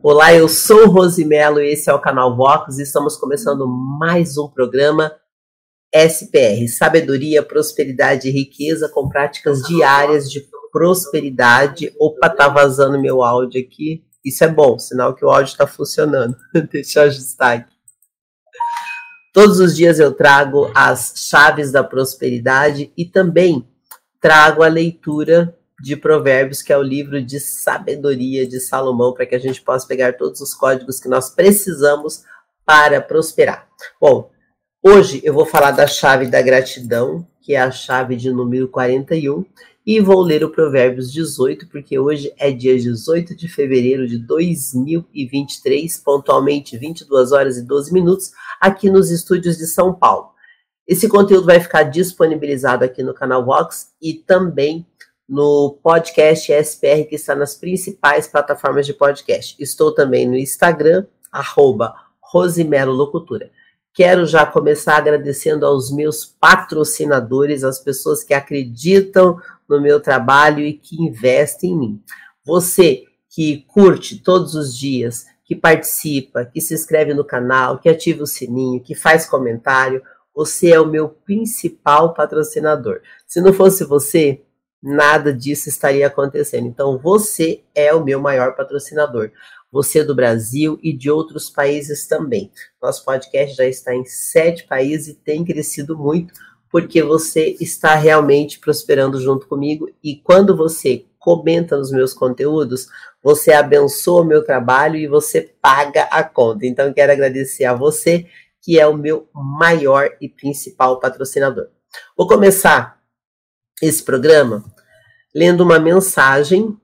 Olá, eu sou Rosimelo e esse é o canal Vox e estamos começando mais um programa SPR, Sabedoria, Prosperidade e Riqueza com práticas diárias de prosperidade. Opa, tá vazando meu áudio aqui. Isso é bom, sinal que o áudio está funcionando. Deixa eu ajustar aqui. Todos os dias eu trago as chaves da prosperidade e também trago a leitura de Provérbios, que é o livro de sabedoria de Salomão, para que a gente possa pegar todos os códigos que nós precisamos para prosperar. Bom, hoje eu vou falar da chave da gratidão, que é a chave de número 41, e vou ler o Provérbios 18, porque hoje é dia 18 de fevereiro de 2023, pontualmente 22 horas e 12 minutos, aqui nos estúdios de São Paulo. Esse conteúdo vai ficar disponibilizado aqui no canal Vox e também no podcast SPR, que está nas principais plataformas de podcast. Estou também no Instagram, arroba Rosimelo Locutura. Quero já começar agradecendo aos meus patrocinadores, as pessoas que acreditam no meu trabalho e que investem em mim. Você que curte todos os dias, que participa, que se inscreve no canal, que ativa o sininho, que faz comentário, você é o meu principal patrocinador. Se não fosse você, nada disso estaria acontecendo. Então, você é o meu maior patrocinador. Você é do Brasil e de outros países também. Nosso podcast já está em sete países e tem crescido muito, porque você está realmente prosperando junto comigo. E quando você comenta nos meus conteúdos, você abençoa o meu trabalho e você paga a conta. Então, quero agradecer a você, que é o meu maior e principal patrocinador. Vou começar esse programa lendo uma mensagem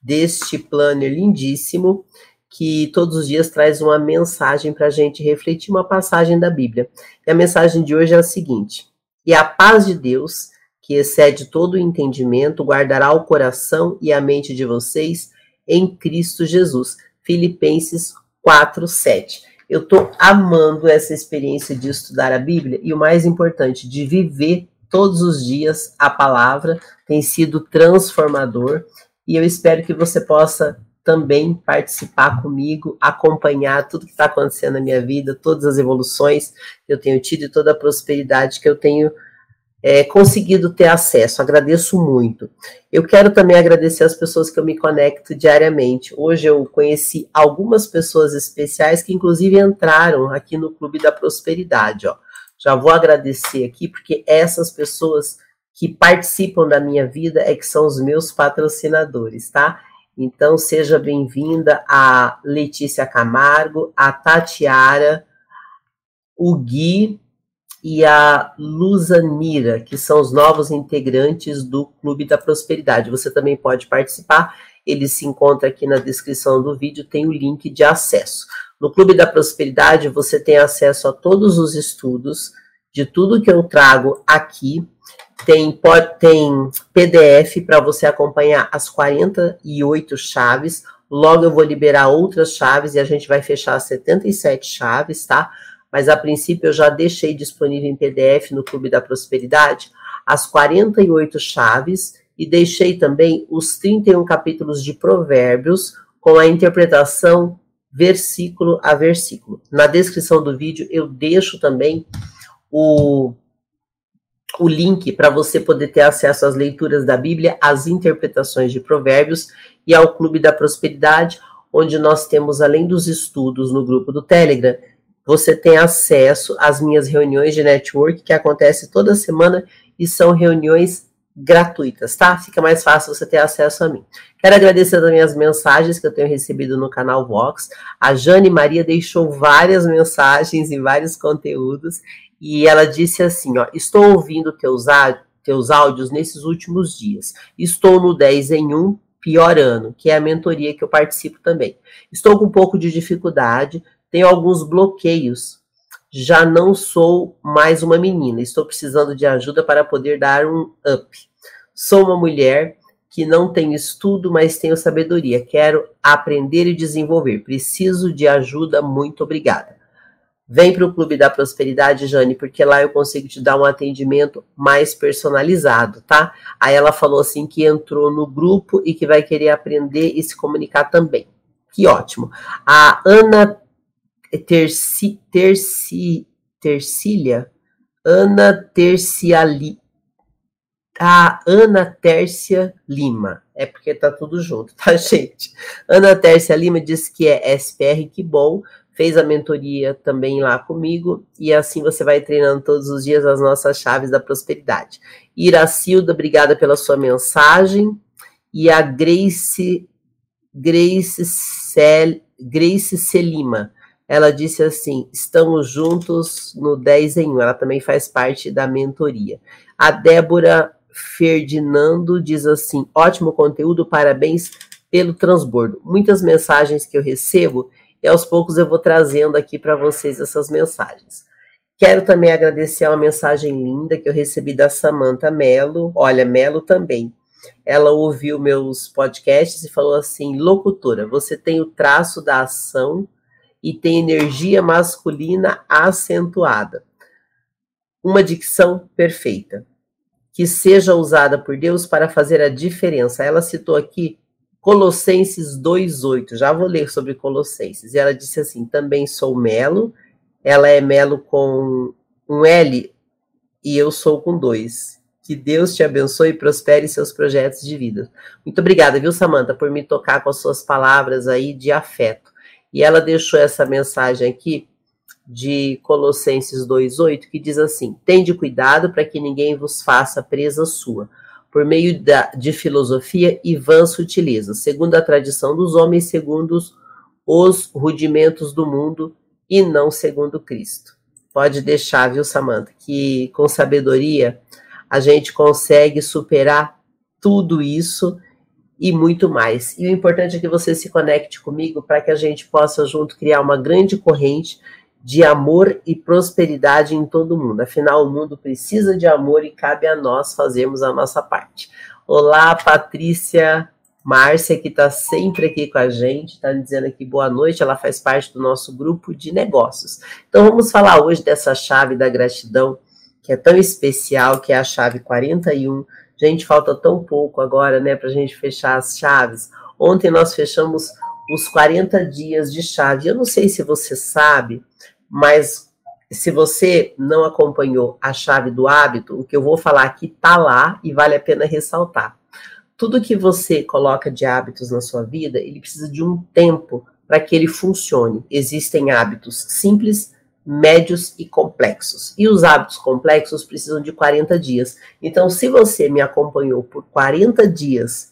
deste planner lindíssimo que todos os dias traz uma mensagem para a gente refletir uma passagem da Bíblia. E a mensagem de hoje é a seguinte: E a paz de Deus, que excede todo o entendimento, guardará o coração e a mente de vocês em Cristo Jesus. Filipenses 4, 7. Eu estou amando essa experiência de estudar a Bíblia e o mais importante, de viver todos os dias a palavra, tem sido transformador e eu espero que você possa também participar comigo, acompanhar tudo que está acontecendo na minha vida, todas as evoluções que eu tenho tido e toda a prosperidade que eu tenho é, conseguido ter acesso. Agradeço muito. Eu quero também agradecer as pessoas que eu me conecto diariamente. Hoje eu conheci algumas pessoas especiais que, inclusive, entraram aqui no Clube da Prosperidade. Ó. Já vou agradecer aqui, porque essas pessoas que participam da minha vida é que são os meus patrocinadores, tá? Então, seja bem-vinda a Letícia Camargo, a Tatiara, o Gui e a Luzanira, que são os novos integrantes do Clube da Prosperidade. Você também pode participar, ele se encontra aqui na descrição do vídeo, tem o link de acesso. No Clube da Prosperidade, você tem acesso a todos os estudos de tudo que eu trago aqui. Tem, tem PDF para você acompanhar as 48 chaves. Logo eu vou liberar outras chaves e a gente vai fechar as 77 chaves, tá? Mas a princípio eu já deixei disponível em PDF no Clube da Prosperidade as 48 chaves e deixei também os 31 capítulos de Provérbios com a interpretação versículo a versículo. Na descrição do vídeo eu deixo também o, o link para você poder ter acesso às leituras da Bíblia, às interpretações de Provérbios e ao Clube da Prosperidade, onde nós temos, além dos estudos no grupo do Telegram, você tem acesso às minhas reuniões de network que acontecem toda semana e são reuniões gratuitas, tá? Fica mais fácil você ter acesso a mim. Quero agradecer também as mensagens que eu tenho recebido no canal Vox. A Jane Maria deixou várias mensagens e vários conteúdos e ela disse assim, ó, estou ouvindo teus, teus áudios nesses últimos dias. Estou no 10 em 1, pior ano, que é a mentoria que eu participo também. Estou com um pouco de dificuldade, tenho alguns bloqueios já não sou mais uma menina, estou precisando de ajuda para poder dar um up. Sou uma mulher que não tenho estudo, mas tenho sabedoria. Quero aprender e desenvolver. Preciso de ajuda. Muito obrigada. Vem para o Clube da Prosperidade, Jane, porque lá eu consigo te dar um atendimento mais personalizado, tá? Aí ela falou assim que entrou no grupo e que vai querer aprender e se comunicar também. Que ótimo. A Ana Terci, Terci, Tercília, Ana Terciali, a Ana Tércia Lima. É porque tá tudo junto, tá, gente? Ana Tércia Lima diz que é SPR, que bom. Fez a mentoria também lá comigo. E assim você vai treinando todos os dias as nossas chaves da prosperidade. Iracilda, obrigada pela sua mensagem. E a Grace, Grace, Cel, Grace Celima. Ela disse assim: estamos juntos no 10 em 1. Ela também faz parte da mentoria. A Débora Ferdinando diz assim: ótimo conteúdo, parabéns pelo transbordo. Muitas mensagens que eu recebo e aos poucos eu vou trazendo aqui para vocês essas mensagens. Quero também agradecer uma mensagem linda que eu recebi da Samanta Melo. Olha, Melo também. Ela ouviu meus podcasts e falou assim: locutora, você tem o traço da ação e tem energia masculina acentuada. Uma dicção perfeita que seja usada por Deus para fazer a diferença. Ela citou aqui Colossenses 2:8. Já vou ler sobre Colossenses. E ela disse assim: "Também sou Melo". Ela é Melo com um L e eu sou com dois. Que Deus te abençoe e prospere seus projetos de vida. Muito obrigada, viu, Samanta, por me tocar com as suas palavras aí de afeto. E ela deixou essa mensagem aqui de Colossenses 2:8, que diz assim: "Tende cuidado para que ninguém vos faça presa sua, por meio da, de filosofia e vãs sutilezas, segundo a tradição dos homens, segundo os, os rudimentos do mundo e não segundo Cristo." Pode deixar, viu, Samantha, que com sabedoria a gente consegue superar tudo isso e muito mais. E o importante é que você se conecte comigo para que a gente possa junto criar uma grande corrente de amor e prosperidade em todo mundo. Afinal, o mundo precisa de amor e cabe a nós fazermos a nossa parte. Olá, Patrícia Márcia, que está sempre aqui com a gente, está dizendo aqui boa noite, ela faz parte do nosso grupo de negócios. Então, vamos falar hoje dessa chave da gratidão, que é tão especial, que é a chave 41. Gente, falta tão pouco agora, né, para a gente fechar as chaves. Ontem nós fechamos os 40 dias de chave. Eu não sei se você sabe, mas se você não acompanhou a chave do hábito, o que eu vou falar aqui está lá e vale a pena ressaltar. Tudo que você coloca de hábitos na sua vida, ele precisa de um tempo para que ele funcione. Existem hábitos simples, médios e complexos. E os hábitos complexos precisam de 40 dias. Então, se você me acompanhou por 40 dias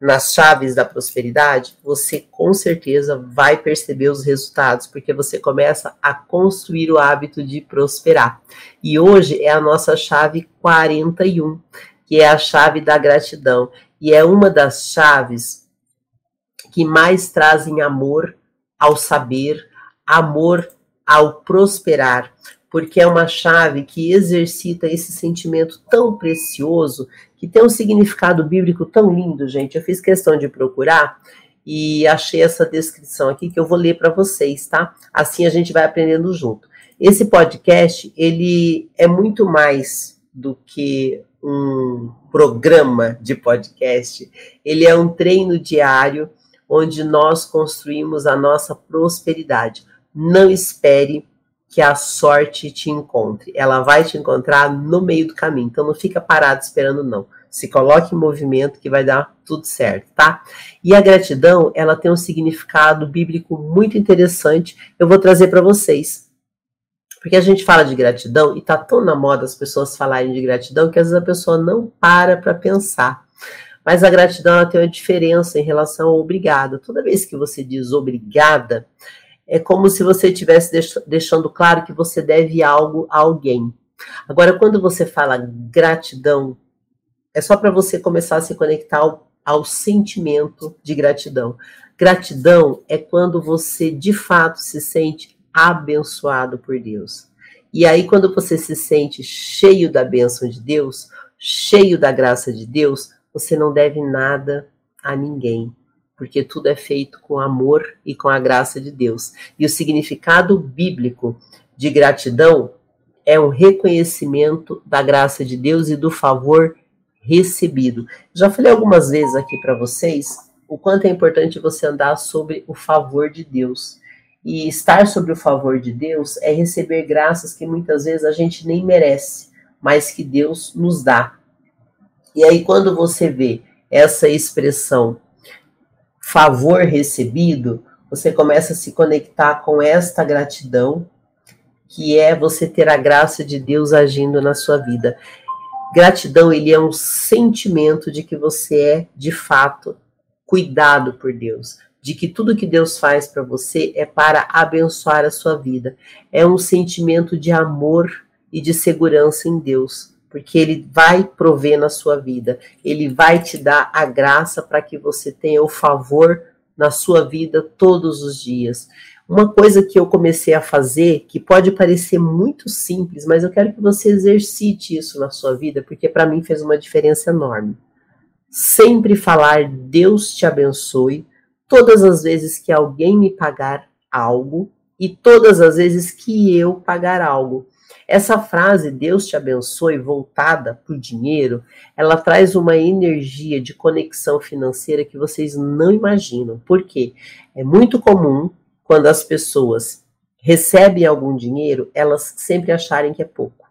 nas chaves da prosperidade, você com certeza vai perceber os resultados, porque você começa a construir o hábito de prosperar. E hoje é a nossa chave 41, que é a chave da gratidão, e é uma das chaves que mais trazem amor ao saber, amor ao prosperar, porque é uma chave que exercita esse sentimento tão precioso que tem um significado bíblico tão lindo, gente. Eu fiz questão de procurar e achei essa descrição aqui que eu vou ler para vocês, tá? Assim a gente vai aprendendo junto. Esse podcast, ele é muito mais do que um programa de podcast. Ele é um treino diário onde nós construímos a nossa prosperidade. Não espere que a sorte te encontre. Ela vai te encontrar no meio do caminho. Então não fica parado esperando não. Se coloque em movimento que vai dar tudo certo, tá? E a gratidão, ela tem um significado bíblico muito interessante. Eu vou trazer para vocês. Porque a gente fala de gratidão e tá tão na moda as pessoas falarem de gratidão que às vezes a pessoa não para para pensar. Mas a gratidão ela tem uma diferença em relação ao obrigado. Toda vez que você diz obrigada, é como se você estivesse deixando claro que você deve algo a alguém. Agora, quando você fala gratidão, é só para você começar a se conectar ao, ao sentimento de gratidão. Gratidão é quando você de fato se sente abençoado por Deus. E aí, quando você se sente cheio da bênção de Deus, cheio da graça de Deus, você não deve nada a ninguém porque tudo é feito com amor e com a graça de Deus. E o significado bíblico de gratidão é um reconhecimento da graça de Deus e do favor recebido. Já falei algumas vezes aqui para vocês o quanto é importante você andar sobre o favor de Deus. E estar sobre o favor de Deus é receber graças que muitas vezes a gente nem merece, mas que Deus nos dá. E aí, quando você vê essa expressão favor recebido, você começa a se conectar com esta gratidão, que é você ter a graça de Deus agindo na sua vida. Gratidão, ele é um sentimento de que você é, de fato, cuidado por Deus de que tudo que Deus faz para você é para abençoar a sua vida. É um sentimento de amor e de segurança em Deus, porque Ele vai prover na sua vida, Ele vai te dar a graça para que você tenha o favor na sua vida todos os dias. Uma coisa que eu comecei a fazer, que pode parecer muito simples, mas eu quero que você exercite isso na sua vida, porque para mim fez uma diferença enorme. Sempre falar Deus te abençoe todas as vezes que alguém me pagar algo e todas as vezes que eu pagar algo. Essa frase, Deus te abençoe, voltada para o dinheiro, ela traz uma energia de conexão financeira que vocês não imaginam. Por quê? É muito comum quando as pessoas recebem algum dinheiro, elas sempre acharem que é pouco.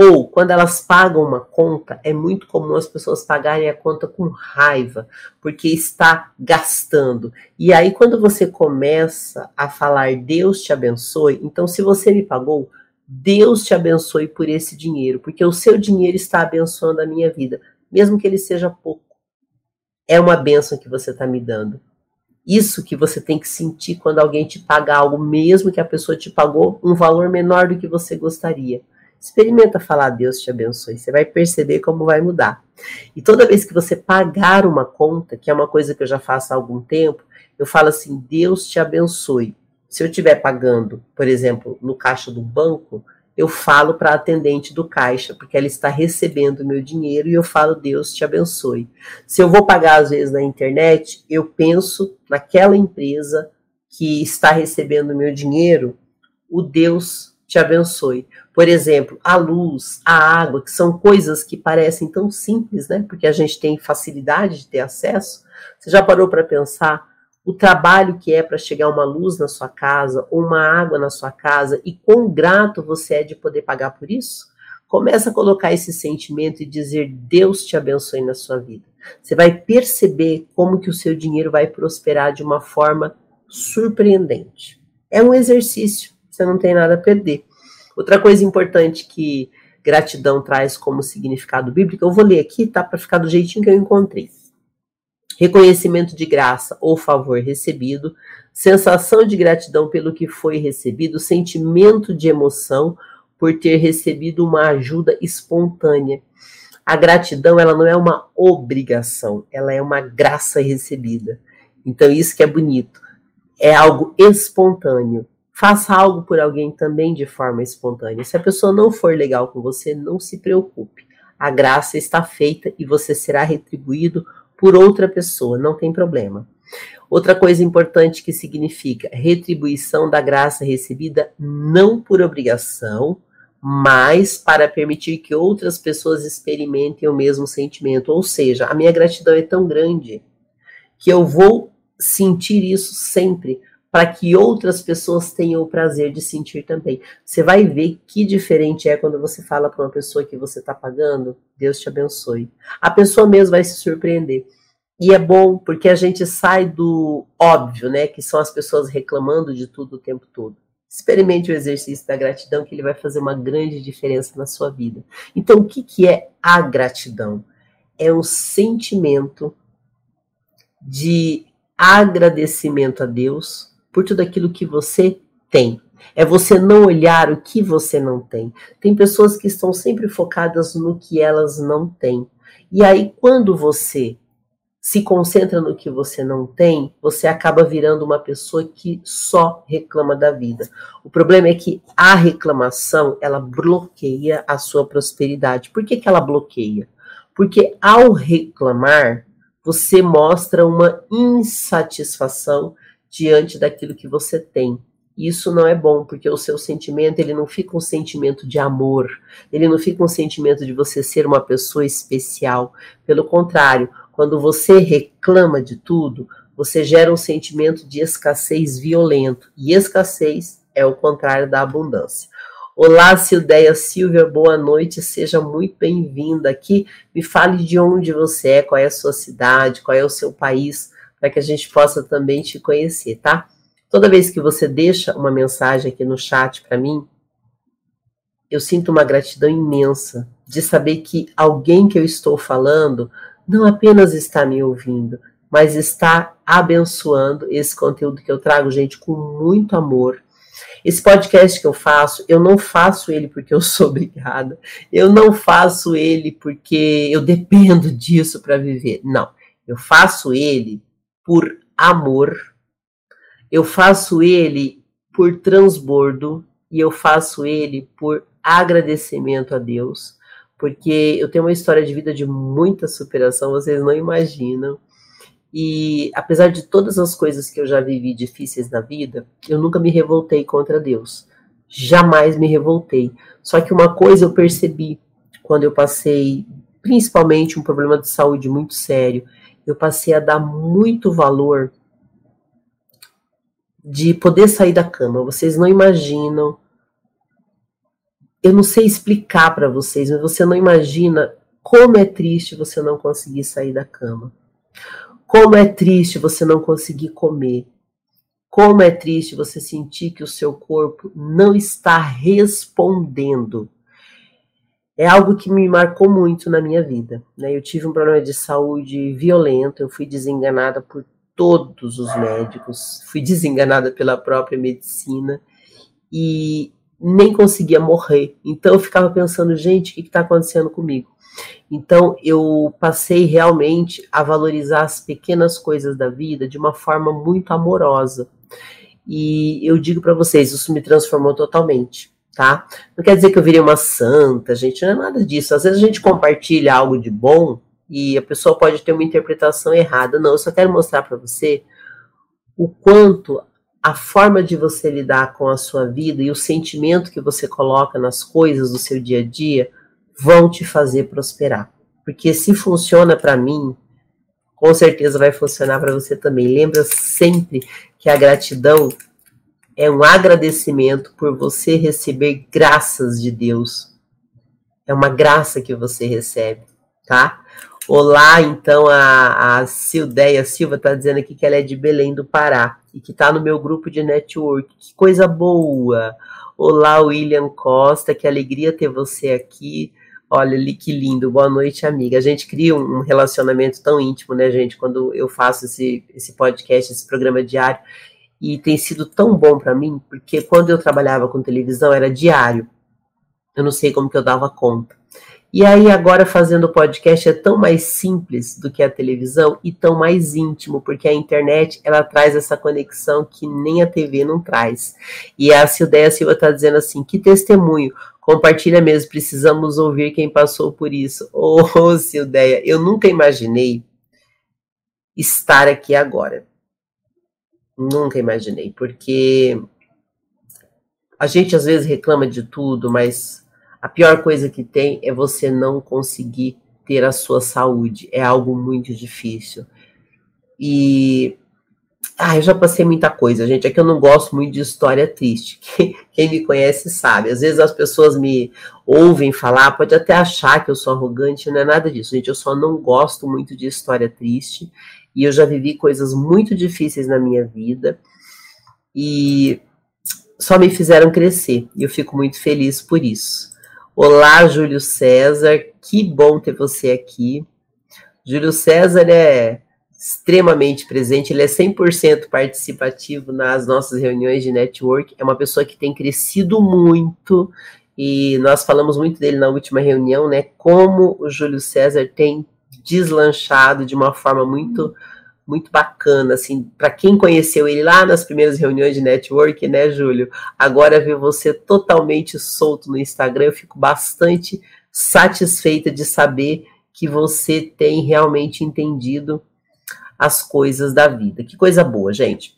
Ou, quando elas pagam uma conta, é muito comum as pessoas pagarem a conta com raiva, porque está gastando. E aí, quando você começa a falar Deus te abençoe, então, se você me pagou, Deus te abençoe por esse dinheiro, porque o seu dinheiro está abençoando a minha vida, mesmo que ele seja pouco. É uma bênção que você está me dando. Isso que você tem que sentir quando alguém te paga algo, mesmo que a pessoa te pagou um valor menor do que você gostaria. Experimenta falar Deus te abençoe, você vai perceber como vai mudar. E toda vez que você pagar uma conta, que é uma coisa que eu já faço há algum tempo, eu falo assim: Deus te abençoe. Se eu estiver pagando, por exemplo, no caixa do banco, eu falo para a atendente do caixa, porque ela está recebendo meu dinheiro e eu falo Deus te abençoe. Se eu vou pagar às vezes na internet, eu penso naquela empresa que está recebendo meu dinheiro, o Deus te abençoe. Por exemplo, a luz, a água, que são coisas que parecem tão simples, né? Porque a gente tem facilidade de ter acesso. Você já parou para pensar o trabalho que é para chegar uma luz na sua casa ou uma água na sua casa e quão grato você é de poder pagar por isso? Começa a colocar esse sentimento e dizer Deus te abençoe na sua vida. Você vai perceber como que o seu dinheiro vai prosperar de uma forma surpreendente. É um exercício, você não tem nada a perder. Outra coisa importante que gratidão traz como significado bíblico, eu vou ler aqui, tá? Para ficar do jeitinho que eu encontrei. Reconhecimento de graça ou favor recebido, sensação de gratidão pelo que foi recebido, sentimento de emoção por ter recebido uma ajuda espontânea. A gratidão, ela não é uma obrigação, ela é uma graça recebida. Então, isso que é bonito. É algo espontâneo. Faça algo por alguém também de forma espontânea. Se a pessoa não for legal com você, não se preocupe. A graça está feita e você será retribuído por outra pessoa, não tem problema. Outra coisa importante que significa retribuição da graça recebida não por obrigação, mas para permitir que outras pessoas experimentem o mesmo sentimento. Ou seja, a minha gratidão é tão grande que eu vou sentir isso sempre, para que outras pessoas tenham o prazer de sentir também. Você vai ver que diferente é quando você fala para uma pessoa que você está pagando, Deus te abençoe. A pessoa mesmo vai se surpreender. E é bom porque a gente sai do óbvio, né? Que são as pessoas reclamando de tudo o tempo todo. Experimente o exercício da gratidão, que ele vai fazer uma grande diferença na sua vida. Então, o que, que é a gratidão? É um sentimento de agradecimento a Deus por tudo aquilo que você tem. É você não olhar o que você não tem. Tem pessoas que estão sempre focadas no que elas não têm. E aí, quando você se concentra no que você não tem, você acaba virando uma pessoa que só reclama da vida. O problema é que a reclamação, ela bloqueia a sua prosperidade. Por que, que ela bloqueia? Porque ao reclamar, você mostra uma insatisfação diante daquilo que você tem. isso não é bom, porque o seu sentimento, ele não fica um sentimento de amor, ele não fica um sentimento de você ser uma pessoa especial. Pelo contrário, quando você reclama de tudo, você gera um sentimento de escassez violento. E escassez é o contrário da abundância. Olá, Sildeia Silvia, boa noite, seja muito bem-vinda aqui. Me fale de onde você é, qual é a sua cidade, qual é o seu país, para que a gente possa também te conhecer, tá? Toda vez que você deixa uma mensagem aqui no chat para mim, eu sinto uma gratidão imensa de saber que alguém que eu estou falando não apenas está me ouvindo, mas está abençoando esse conteúdo que eu trago, gente, com muito amor. Esse podcast que eu faço, eu não faço ele porque eu sou obrigada, eu não faço ele porque eu dependo disso para viver. Não, eu faço ele por amor eu faço ele por transbordo e eu faço ele por agradecimento a Deus, porque eu tenho uma história de vida de muita superação, vocês não imaginam. E apesar de todas as coisas que eu já vivi difíceis na vida, eu nunca me revoltei contra Deus. Jamais me revoltei. Só que uma coisa eu percebi quando eu passei, principalmente um problema de saúde muito sério, eu passei a dar muito valor de poder sair da cama. Vocês não imaginam. Eu não sei explicar para vocês, mas você não imagina como é triste você não conseguir sair da cama. Como é triste você não conseguir comer. Como é triste você sentir que o seu corpo não está respondendo. É algo que me marcou muito na minha vida. Né? Eu tive um problema de saúde violento, eu fui desenganada por todos os médicos, fui desenganada pela própria medicina e nem conseguia morrer. Então eu ficava pensando, gente, o que está acontecendo comigo? Então eu passei realmente a valorizar as pequenas coisas da vida de uma forma muito amorosa. E eu digo para vocês, isso me transformou totalmente, tá? Não quer dizer que eu virei uma santa, gente, não é nada disso. Às vezes a gente compartilha algo de bom e a pessoa pode ter uma interpretação errada. Não, eu só quero mostrar para você o quanto a forma de você lidar com a sua vida e o sentimento que você coloca nas coisas do seu dia a dia vão te fazer prosperar. Porque se funciona para mim, com certeza vai funcionar para você também. Lembra sempre que a gratidão é um agradecimento por você receber graças de Deus. É uma graça que você recebe, tá? Olá, então a, a Sildeia Silva está dizendo aqui que ela é de Belém do Pará e que está no meu grupo de network. Que coisa boa! Olá, William Costa, que alegria ter você aqui. Olha, que lindo, boa noite, amiga. A gente cria um relacionamento tão íntimo, né, gente, quando eu faço esse, esse podcast, esse programa diário. E tem sido tão bom para mim, porque quando eu trabalhava com televisão era diário. Eu não sei como que eu dava conta. E aí, agora fazendo podcast é tão mais simples do que a televisão e tão mais íntimo, porque a internet ela traz essa conexão que nem a TV não traz. E a Sildeia Silva está dizendo assim: que testemunho, compartilha mesmo, precisamos ouvir quem passou por isso. Ô, oh, eu nunca imaginei estar aqui agora. Nunca imaginei, porque a gente às vezes reclama de tudo, mas a pior coisa que tem é você não conseguir ter a sua saúde. É algo muito difícil. E ah, eu já passei muita coisa, gente. É que eu não gosto muito de história triste. Quem, quem, me conhece sabe. Às vezes as pessoas me ouvem falar, pode até achar que eu sou arrogante, não é nada disso, gente. Eu só não gosto muito de história triste. E eu já vivi coisas muito difíceis na minha vida. E só me fizeram crescer. E eu fico muito feliz por isso. Olá, Júlio César, que bom ter você aqui. Júlio César é extremamente presente, ele é 100% participativo nas nossas reuniões de network, é uma pessoa que tem crescido muito e nós falamos muito dele na última reunião, né? Como o Júlio César tem deslanchado de uma forma muito muito bacana, assim, para quem conheceu ele lá nas primeiras reuniões de network, né, Júlio? Agora ver você totalmente solto no Instagram, eu fico bastante satisfeita de saber que você tem realmente entendido as coisas da vida. Que coisa boa, gente.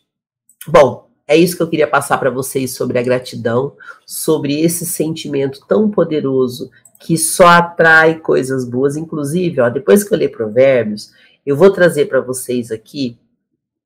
Bom, É isso que eu queria passar para vocês sobre a gratidão, sobre esse sentimento tão poderoso que só atrai coisas boas. Inclusive, ó, depois que eu ler Provérbios, eu vou trazer para vocês aqui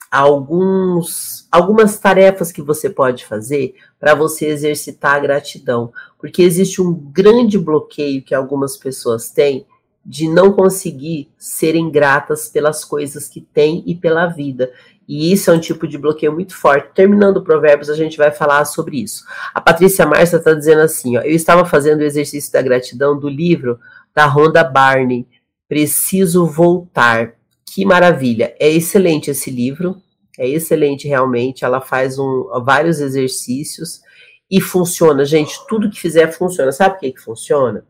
alguns, algumas tarefas que você pode fazer para você exercitar a gratidão, porque existe um grande bloqueio que algumas pessoas têm de não conseguir serem gratas pelas coisas que têm e pela vida. E isso é um tipo de bloqueio muito forte. Terminando o Provérbios, a gente vai falar sobre isso. A Patrícia Márcia está dizendo assim: ó, eu estava fazendo o exercício da gratidão do livro da Rhonda Barney. Preciso voltar. Que maravilha! É excelente esse livro. É excelente realmente. Ela faz um, vários exercícios e funciona, gente. Tudo que fizer funciona. Sabe o que, que funciona?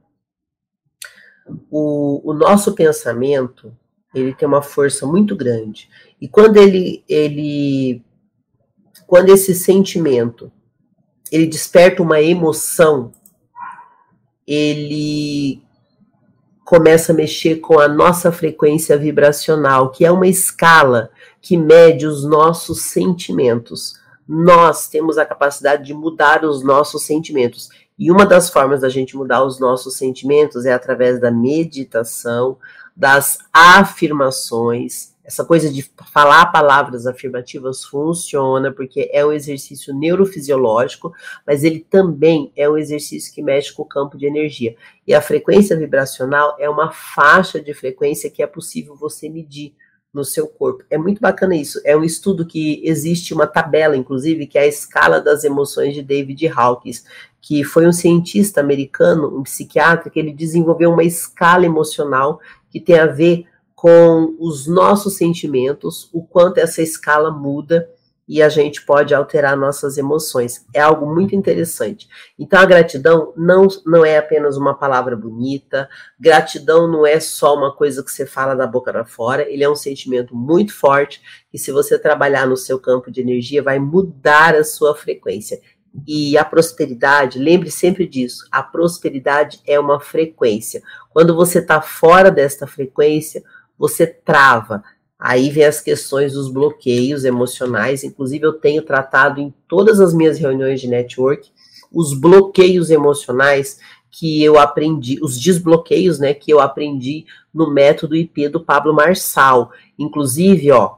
O, o nosso pensamento ele tem uma força muito grande. E quando ele, ele quando esse sentimento ele desperta uma emoção, ele começa a mexer com a nossa frequência vibracional, que é uma escala que mede os nossos sentimentos. Nós temos a capacidade de mudar os nossos sentimentos. E uma das formas da gente mudar os nossos sentimentos é através da meditação, das afirmações. Essa coisa de falar palavras afirmativas funciona porque é um exercício neurofisiológico, mas ele também é um exercício que mexe com o campo de energia. E a frequência vibracional é uma faixa de frequência que é possível você medir no seu corpo. É muito bacana isso. É um estudo que existe uma tabela, inclusive, que é a escala das emoções de David Hawkins, que foi um cientista americano, um psiquiatra, que ele desenvolveu uma escala emocional que tem a ver com os nossos sentimentos, o quanto essa escala muda e a gente pode alterar nossas emoções. É algo muito interessante. Então, a gratidão não, não é apenas uma palavra bonita, gratidão não é só uma coisa que você fala da boca para fora, ele é um sentimento muito forte e se você trabalhar no seu campo de energia, vai mudar a sua frequência. E a prosperidade, lembre sempre disso, a prosperidade é uma frequência. Quando você está fora desta frequência, você trava, Aí vem as questões dos bloqueios emocionais. Inclusive, eu tenho tratado em todas as minhas reuniões de network os bloqueios emocionais que eu aprendi, os desbloqueios, né, que eu aprendi no método IP do Pablo Marçal. Inclusive, ó,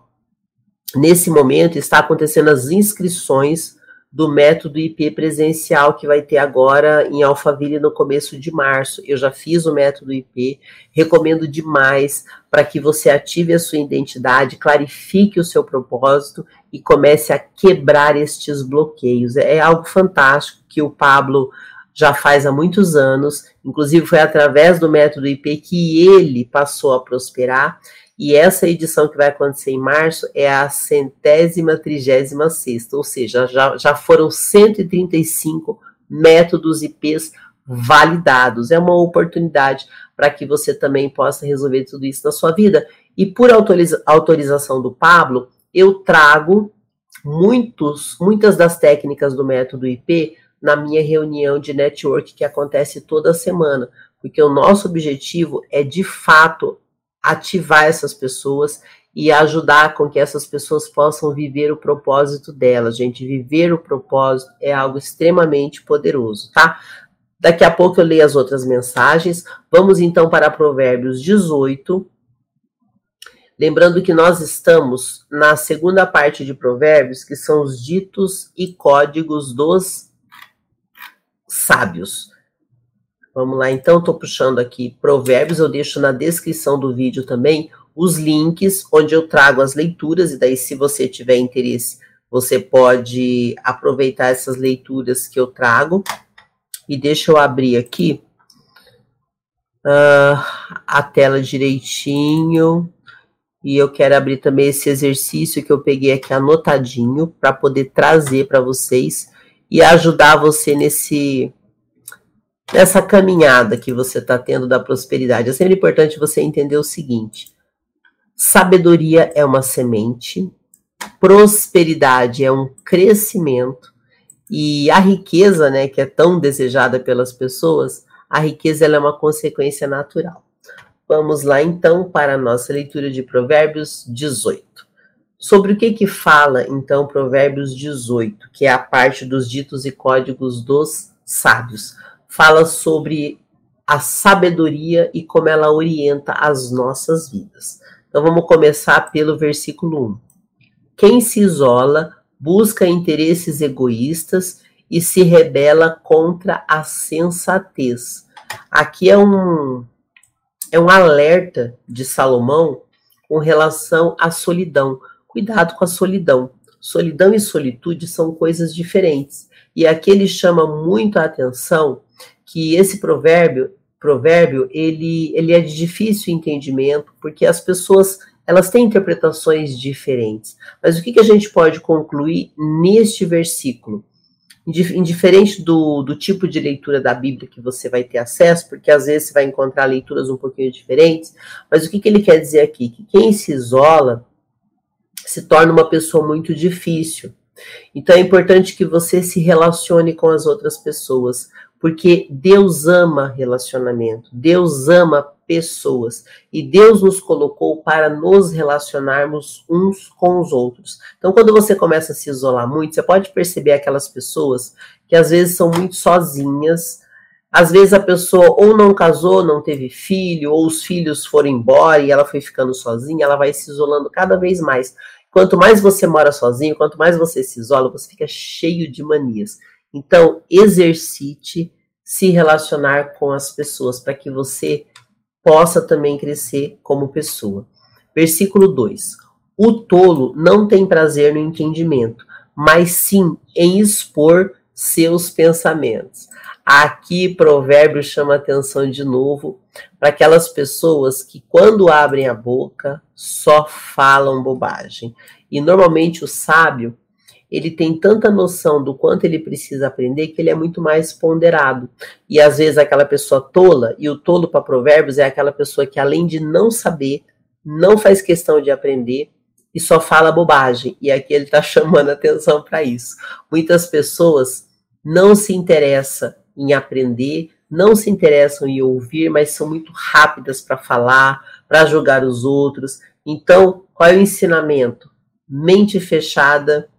nesse momento está acontecendo as inscrições do método IP presencial que vai ter agora em Alphaville no começo de março. Eu já fiz o método IP, recomendo demais para que você ative a sua identidade, clarifique o seu propósito e comece a quebrar estes bloqueios. É algo fantástico que o Pablo já faz há muitos anos, inclusive foi através do método IP que ele passou a prosperar e essa edição que vai acontecer em março é a centésima trigésima sexta, ou seja, já, já foram 135 métodos IPs validados. É uma oportunidade para que você também possa resolver tudo isso na sua vida. E por autoriza autorização do Pablo, eu trago muitos, muitas das técnicas do método IP na minha reunião de network que acontece toda semana, porque o nosso objetivo é de fato ativar essas pessoas e ajudar com que essas pessoas possam viver o propósito delas. Gente, viver o propósito é algo extremamente poderoso, tá? Daqui a pouco eu leio as outras mensagens. Vamos então para Provérbios 18. Lembrando que nós estamos na segunda parte de Provérbios, que são os ditos e códigos dos sábios. Vamos lá, então, estou puxando aqui Provérbios, eu deixo na descrição do vídeo também os links onde eu trago as leituras, e daí, se você tiver interesse, você pode aproveitar essas leituras que eu trago. E deixa eu abrir aqui uh, a tela direitinho. E eu quero abrir também esse exercício que eu peguei aqui anotadinho para poder trazer para vocês e ajudar você nesse nessa caminhada que você está tendo da prosperidade. É sempre importante você entender o seguinte: sabedoria é uma semente, prosperidade é um crescimento e a riqueza, né, que é tão desejada pelas pessoas, a riqueza é uma consequência natural. Vamos lá então para a nossa leitura de Provérbios 18. Sobre o que que fala, então, Provérbios 18, que é a parte dos ditos e códigos dos sábios? Fala sobre a sabedoria e como ela orienta as nossas vidas. Então vamos começar pelo versículo 1. Quem se isola busca interesses egoístas e se rebela contra a sensatez. Aqui é um é um alerta de Salomão com relação à solidão. Cuidado com a solidão. Solidão e solitude são coisas diferentes. E aqui ele chama muito a atenção que esse provérbio, provérbio ele, ele é de difícil entendimento, porque as pessoas elas têm interpretações diferentes. Mas o que, que a gente pode concluir neste versículo? Indiferente do, do tipo de leitura da Bíblia que você vai ter acesso, porque às vezes você vai encontrar leituras um pouquinho diferentes, mas o que, que ele quer dizer aqui? Que quem se isola se torna uma pessoa muito difícil. Então é importante que você se relacione com as outras pessoas, porque Deus ama relacionamento, Deus ama pessoas e Deus nos colocou para nos relacionarmos uns com os outros. Então, quando você começa a se isolar muito, você pode perceber aquelas pessoas que às vezes são muito sozinhas. Às vezes a pessoa ou não casou, não teve filho, ou os filhos foram embora e ela foi ficando sozinha, ela vai se isolando cada vez mais. Quanto mais você mora sozinho, quanto mais você se isola, você fica cheio de manias. Então, exercite se relacionar com as pessoas para que você possa também crescer como pessoa. Versículo 2: O tolo não tem prazer no entendimento, mas sim em expor seus pensamentos. Aqui, provérbio chama atenção de novo para aquelas pessoas que, quando abrem a boca, só falam bobagem. E normalmente o sábio ele tem tanta noção do quanto ele precisa aprender que ele é muito mais ponderado. E às vezes aquela pessoa tola, e o tolo para provérbios é aquela pessoa que além de não saber, não faz questão de aprender e só fala bobagem. E aqui ele está chamando atenção para isso. Muitas pessoas não se interessam em aprender, não se interessam em ouvir, mas são muito rápidas para falar, para julgar os outros. Então, qual é o ensinamento? Mente fechada,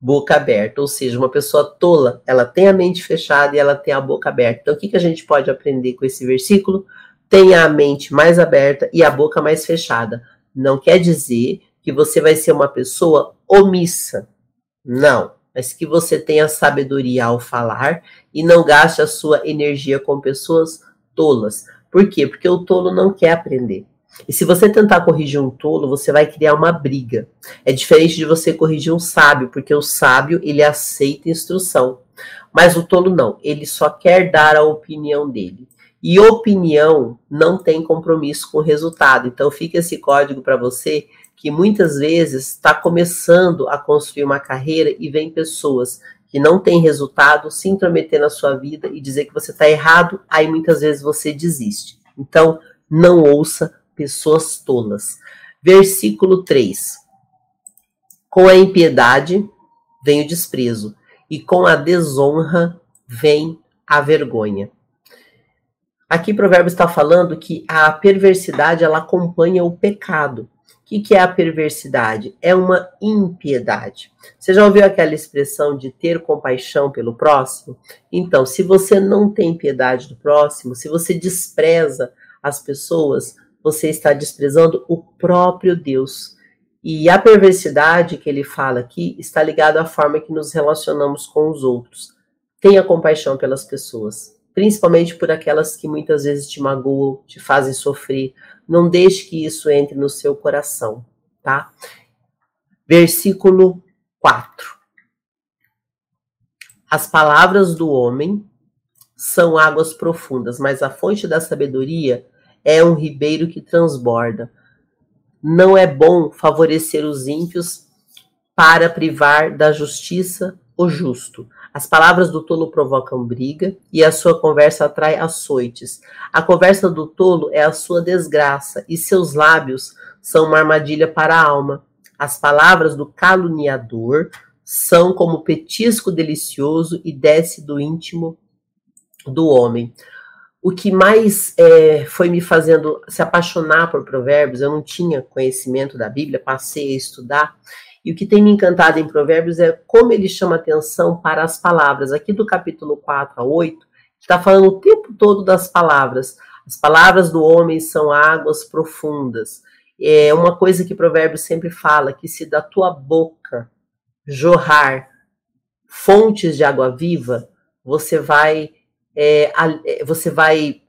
boca aberta, ou seja, uma pessoa tola, ela tem a mente fechada e ela tem a boca aberta. Então, o que, que a gente pode aprender com esse versículo? Tenha a mente mais aberta e a boca mais fechada. Não quer dizer que você vai ser uma pessoa omissa. Não, mas que você tenha sabedoria ao falar e não gaste a sua energia com pessoas tolas. Por quê? Porque o tolo não quer aprender. E se você tentar corrigir um tolo, você vai criar uma briga. É diferente de você corrigir um sábio, porque o sábio ele aceita instrução, mas o tolo não. Ele só quer dar a opinião dele. E opinião não tem compromisso com o resultado. Então fica esse código para você que muitas vezes está começando a construir uma carreira e vem pessoas que não têm resultado se intrometer na sua vida e dizer que você está errado, aí muitas vezes você desiste. Então, não ouça pessoas tolas. Versículo 3. Com a impiedade vem o desprezo, e com a desonra vem a vergonha. Aqui o provérbio está falando que a perversidade ela acompanha o pecado. O que, que é a perversidade? É uma impiedade. Você já ouviu aquela expressão de ter compaixão pelo próximo? Então, se você não tem piedade do próximo, se você despreza as pessoas, você está desprezando o próprio Deus. E a perversidade que ele fala aqui está ligada à forma que nos relacionamos com os outros. Tenha compaixão pelas pessoas, principalmente por aquelas que muitas vezes te magoam, te fazem sofrer. Não deixe que isso entre no seu coração, tá? Versículo 4. As palavras do homem são águas profundas, mas a fonte da sabedoria é um ribeiro que transborda. Não é bom favorecer os ímpios para privar da justiça o justo. As palavras do tolo provocam briga e a sua conversa atrai açoites. A conversa do tolo é a sua desgraça e seus lábios são uma armadilha para a alma. As palavras do caluniador são como petisco delicioso e desce do íntimo do homem. o que mais é, foi me fazendo se apaixonar por provérbios, eu não tinha conhecimento da Bíblia, passei a estudar, e o que tem me encantado em provérbios é como ele chama atenção para as palavras. Aqui do capítulo 4 a 8, está falando o tempo todo das palavras. As palavras do homem são águas profundas. É uma coisa que provérbios sempre fala, que se da tua boca jorrar fontes de água viva, você vai é, é, você vai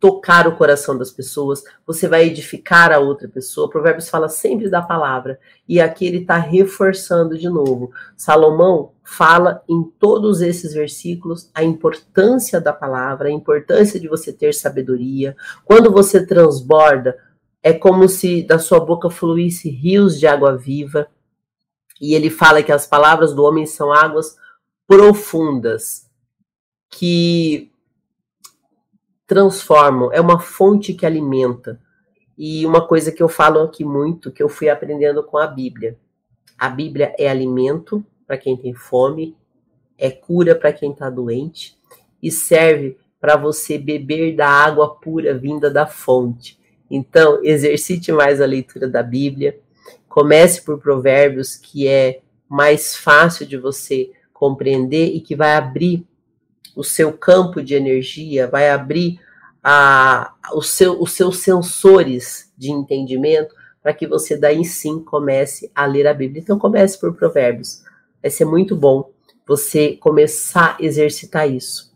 tocar o coração das pessoas, você vai edificar a outra pessoa. Provérbios fala sempre da palavra, e aqui ele está reforçando de novo. Salomão fala em todos esses versículos a importância da palavra, a importância de você ter sabedoria. Quando você transborda, é como se da sua boca fluísse rios de água viva. E ele fala que as palavras do homem são águas profundas que transformam, é uma fonte que alimenta. E uma coisa que eu falo aqui muito, que eu fui aprendendo com a Bíblia. A Bíblia é alimento para quem tem fome, é cura para quem está doente e serve para você beber da água pura vinda da fonte. Então, exercite mais a leitura da Bíblia. Comece por Provérbios, que é mais fácil de você compreender e que vai abrir o seu campo de energia, vai abrir a, o seu, os seus sensores de entendimento para que você daí sim comece a ler a Bíblia. Então comece por Provérbios. Vai ser muito bom você começar a exercitar isso.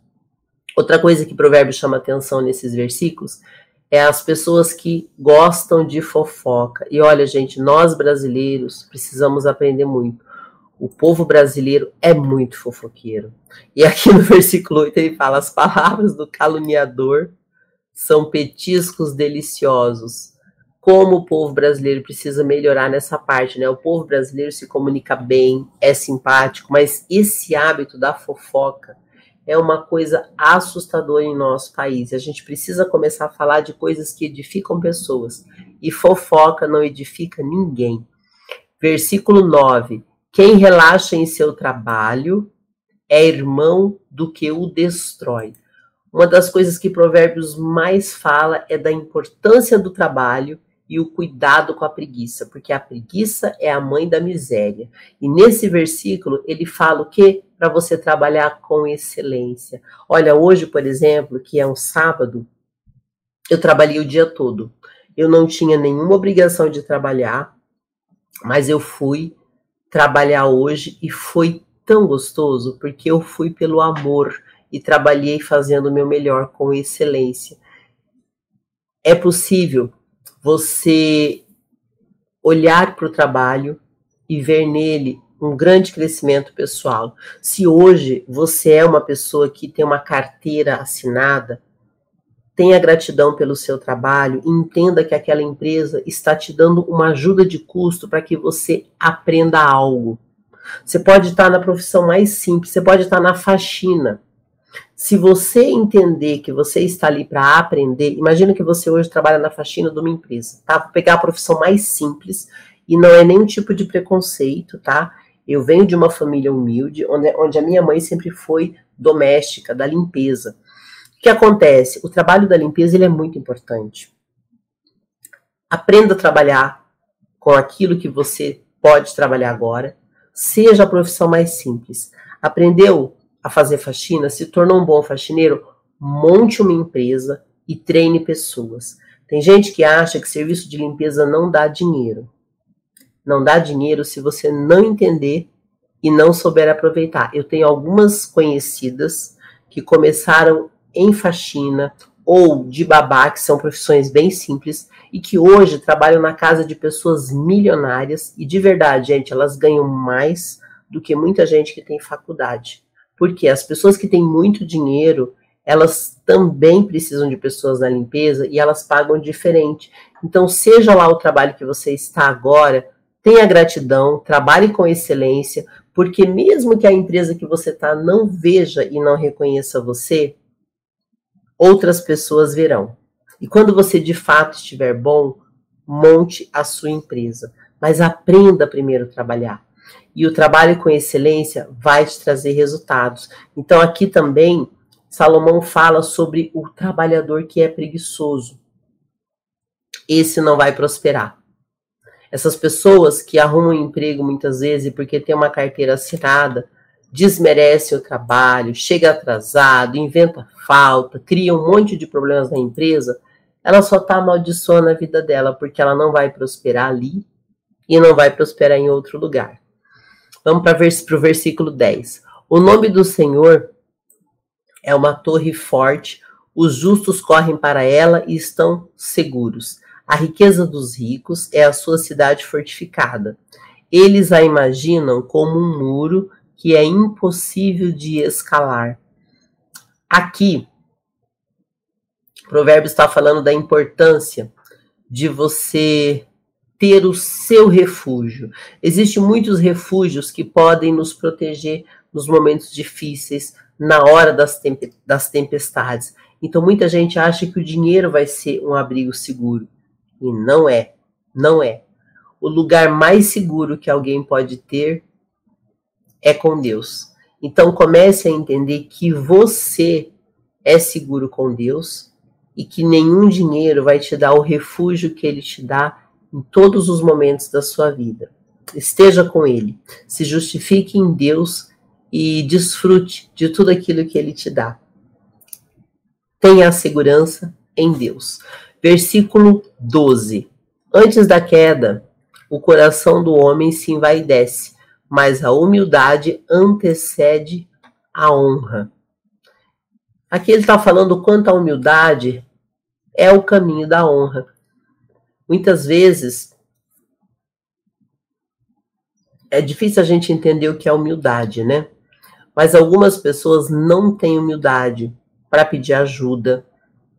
Outra coisa que Provérbios chama atenção nesses versículos é as pessoas que gostam de fofoca. E olha, gente, nós brasileiros precisamos aprender muito o povo brasileiro é muito fofoqueiro. E aqui no versículo 8 ele fala: as palavras do caluniador são petiscos deliciosos. Como o povo brasileiro precisa melhorar nessa parte, né? O povo brasileiro se comunica bem, é simpático, mas esse hábito da fofoca é uma coisa assustadora em nosso país. A gente precisa começar a falar de coisas que edificam pessoas. E fofoca não edifica ninguém. Versículo 9 quem relaxa em seu trabalho é irmão do que o destrói. Uma das coisas que Provérbios mais fala é da importância do trabalho e o cuidado com a preguiça, porque a preguiça é a mãe da miséria. E nesse versículo ele fala o que? Para você trabalhar com excelência. Olha, hoje, por exemplo, que é um sábado, eu trabalhei o dia todo. Eu não tinha nenhuma obrigação de trabalhar, mas eu fui trabalhar hoje e foi tão gostoso porque eu fui pelo amor e trabalhei fazendo o meu melhor com excelência. É possível você olhar para o trabalho e ver nele um grande crescimento pessoal. Se hoje você é uma pessoa que tem uma carteira assinada, Tenha gratidão pelo seu trabalho entenda que aquela empresa está te dando uma ajuda de custo para que você aprenda algo. Você pode estar na profissão mais simples, você pode estar na faxina. Se você entender que você está ali para aprender, imagina que você hoje trabalha na faxina de uma empresa, tá? Vou pegar a profissão mais simples e não é nenhum tipo de preconceito, tá? Eu venho de uma família humilde, onde, onde a minha mãe sempre foi doméstica, da limpeza que acontece? O trabalho da limpeza ele é muito importante. Aprenda a trabalhar com aquilo que você pode trabalhar agora. Seja a profissão mais simples. Aprendeu a fazer faxina, se tornou um bom faxineiro, monte uma empresa e treine pessoas. Tem gente que acha que serviço de limpeza não dá dinheiro. Não dá dinheiro se você não entender e não souber aproveitar. Eu tenho algumas conhecidas que começaram em faxina ou de babá, que são profissões bem simples e que hoje trabalham na casa de pessoas milionárias e de verdade, gente, elas ganham mais do que muita gente que tem faculdade. Porque as pessoas que têm muito dinheiro, elas também precisam de pessoas na limpeza e elas pagam diferente. Então, seja lá o trabalho que você está agora, tenha gratidão, trabalhe com excelência, porque mesmo que a empresa que você está não veja e não reconheça você, outras pessoas verão. E quando você de fato estiver bom, monte a sua empresa. Mas aprenda primeiro a trabalhar. E o trabalho com excelência vai te trazer resultados. Então, aqui também, Salomão fala sobre o trabalhador que é preguiçoso. Esse não vai prosperar. Essas pessoas que arrumam emprego muitas vezes porque tem uma carteira assinada, desmerecem o trabalho, chega atrasado, inventa falta, cria um monte de problemas na empresa, ela só está amaldiçoando a vida dela, porque ela não vai prosperar ali e não vai prosperar em outro lugar. Vamos para o versículo 10. O nome do Senhor é uma torre forte, os justos correm para ela e estão seguros. A riqueza dos ricos é a sua cidade fortificada. Eles a imaginam como um muro que é impossível de escalar. Aqui, o provérbio está falando da importância de você ter o seu refúgio. Existem muitos refúgios que podem nos proteger nos momentos difíceis, na hora das, temp das tempestades. Então, muita gente acha que o dinheiro vai ser um abrigo seguro. E não é. Não é. O lugar mais seguro que alguém pode ter é com Deus. Então, comece a entender que você é seguro com Deus e que nenhum dinheiro vai te dar o refúgio que ele te dá em todos os momentos da sua vida. Esteja com ele, se justifique em Deus e desfrute de tudo aquilo que ele te dá. Tenha a segurança em Deus. Versículo 12. Antes da queda, o coração do homem se envaidece, mas a humildade antecede a honra. Aqui ele está falando quanto a humildade é o caminho da honra. Muitas vezes é difícil a gente entender o que é humildade, né? Mas algumas pessoas não têm humildade para pedir ajuda,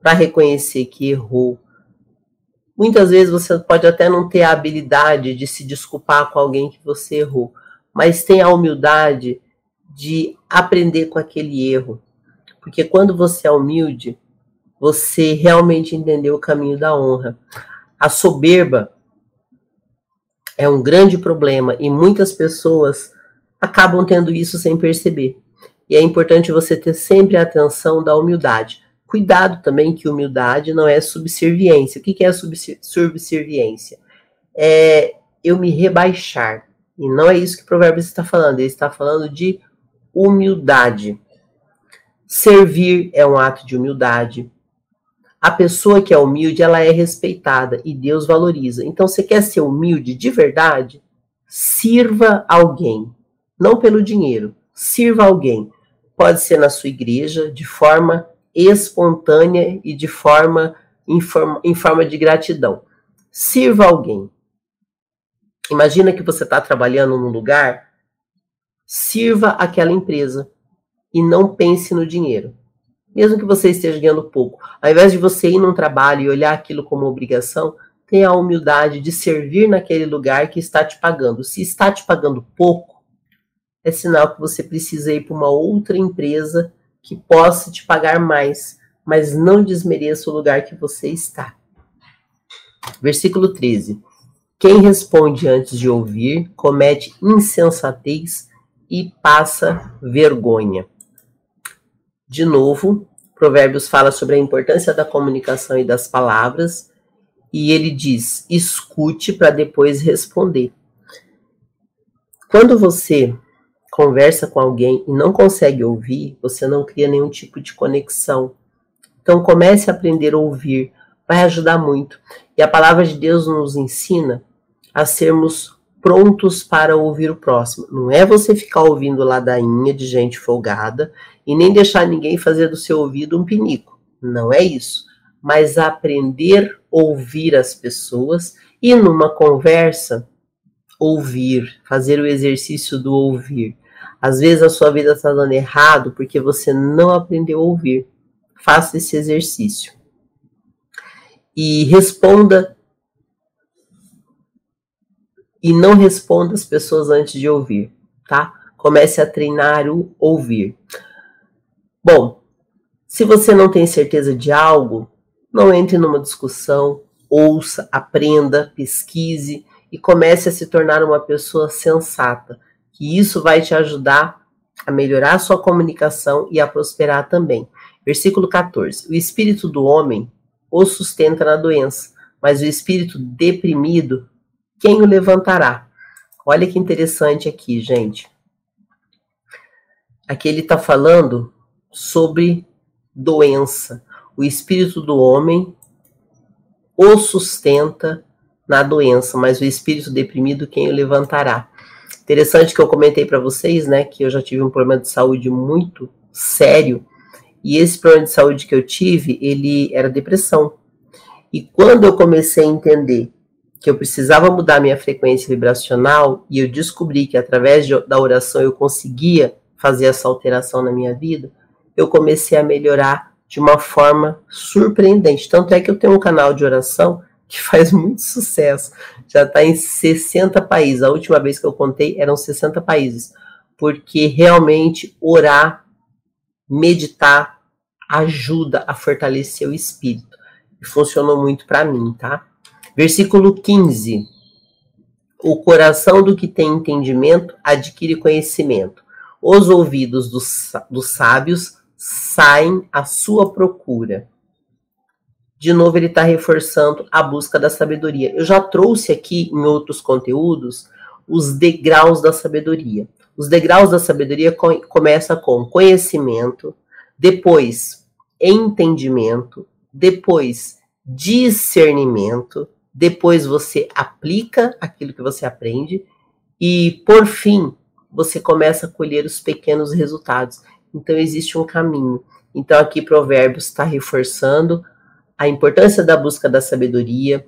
para reconhecer que errou. Muitas vezes você pode até não ter a habilidade de se desculpar com alguém que você errou, mas tem a humildade de aprender com aquele erro. Porque quando você é humilde, você realmente entendeu o caminho da honra. A soberba é um grande problema e muitas pessoas acabam tendo isso sem perceber. E é importante você ter sempre a atenção da humildade. Cuidado também que humildade não é subserviência. O que é subserviência? É eu me rebaixar. E não é isso que o provérbio está falando. Ele está falando de humildade. Servir é um ato de humildade. A pessoa que é humilde, ela é respeitada e Deus valoriza. Então, você quer ser humilde de verdade? Sirva alguém não pelo dinheiro. Sirva alguém. Pode ser na sua igreja, de forma espontânea e de forma em forma, em forma de gratidão. Sirva alguém. Imagina que você está trabalhando num lugar, sirva aquela empresa e não pense no dinheiro. Mesmo que você esteja ganhando pouco. Ao invés de você ir num trabalho e olhar aquilo como obrigação, tenha a humildade de servir naquele lugar que está te pagando. Se está te pagando pouco, é sinal que você precisa ir para uma outra empresa que possa te pagar mais, mas não desmereça o lugar que você está. Versículo 13. Quem responde antes de ouvir comete insensatez e passa vergonha. De novo, Provérbios fala sobre a importância da comunicação e das palavras, e ele diz: escute para depois responder. Quando você conversa com alguém e não consegue ouvir, você não cria nenhum tipo de conexão. Então comece a aprender a ouvir, vai ajudar muito. E a palavra de Deus nos ensina a sermos prontos para ouvir o próximo. Não é você ficar ouvindo ladainha de gente folgada e nem deixar ninguém fazer do seu ouvido um pinico. Não é isso. Mas aprender a ouvir as pessoas e numa conversa ouvir, fazer o exercício do ouvir. Às vezes a sua vida está dando errado porque você não aprendeu a ouvir. Faça esse exercício. E responda. E não responda as pessoas antes de ouvir, tá? Comece a treinar o ouvir. Bom, se você não tem certeza de algo, não entre numa discussão, ouça, aprenda, pesquise e comece a se tornar uma pessoa sensata que isso vai te ajudar a melhorar a sua comunicação e a prosperar também. Versículo 14: O espírito do homem o sustenta na doença, mas o espírito deprimido, quem o levantará? Olha que interessante aqui, gente. Aqui ele está falando sobre doença. O espírito do homem o sustenta na doença, mas o espírito deprimido quem o levantará. Interessante que eu comentei para vocês, né, que eu já tive um problema de saúde muito sério, e esse problema de saúde que eu tive, ele era depressão. E quando eu comecei a entender que eu precisava mudar minha frequência vibracional e eu descobri que através de, da oração eu conseguia fazer essa alteração na minha vida, eu comecei a melhorar de uma forma surpreendente. Tanto é que eu tenho um canal de oração que faz muito sucesso. Já está em 60 países. A última vez que eu contei eram 60 países. Porque realmente orar, meditar, ajuda a fortalecer o espírito. E funcionou muito para mim, tá? Versículo 15. O coração do que tem entendimento adquire conhecimento. Os ouvidos dos, dos sábios saem à sua procura. De novo, ele está reforçando a busca da sabedoria. Eu já trouxe aqui em outros conteúdos os degraus da sabedoria. Os degraus da sabedoria com, começa com conhecimento, depois entendimento, depois discernimento, depois você aplica aquilo que você aprende e, por fim, você começa a colher os pequenos resultados. Então, existe um caminho. Então, aqui Provérbios está reforçando a importância da busca da sabedoria,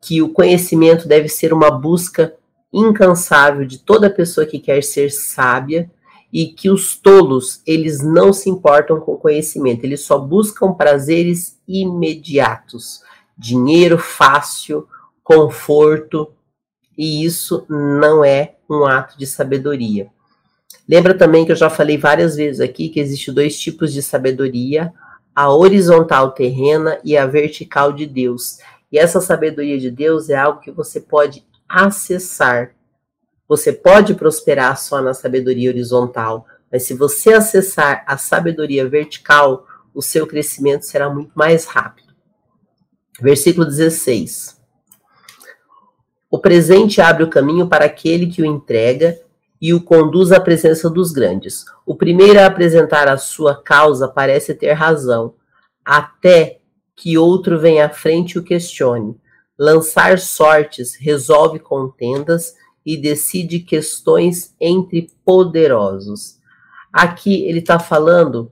que o conhecimento deve ser uma busca incansável de toda pessoa que quer ser sábia e que os tolos, eles não se importam com conhecimento, eles só buscam prazeres imediatos dinheiro fácil, conforto, e isso não é um ato de sabedoria. Lembra também que eu já falei várias vezes aqui que existe dois tipos de sabedoria: a horizontal terrena e a vertical de Deus. E essa sabedoria de Deus é algo que você pode acessar. Você pode prosperar só na sabedoria horizontal, mas se você acessar a sabedoria vertical, o seu crescimento será muito mais rápido. Versículo 16. O presente abre o caminho para aquele que o entrega e o conduz à presença dos grandes. O primeiro a apresentar a sua causa parece ter razão, até que outro venha à frente e o questione. Lançar sortes resolve contendas e decide questões entre poderosos. Aqui ele está falando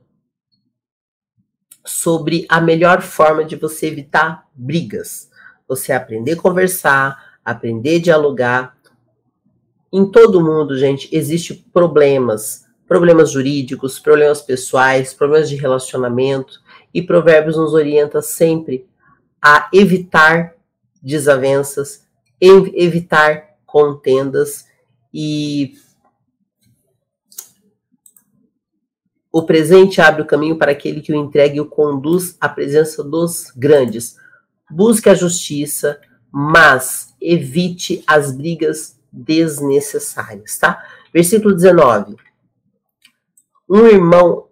sobre a melhor forma de você evitar brigas. Você aprender a conversar, aprender a dialogar. Em todo mundo, gente, existe problemas, problemas jurídicos, problemas pessoais, problemas de relacionamento, e Provérbios nos orienta sempre a evitar desavenças, evitar contendas e O presente abre o caminho para aquele que o entrega e o conduz à presença dos grandes. Busque a justiça, mas evite as brigas desnecessárias, tá? Versículo 19. Um irmão,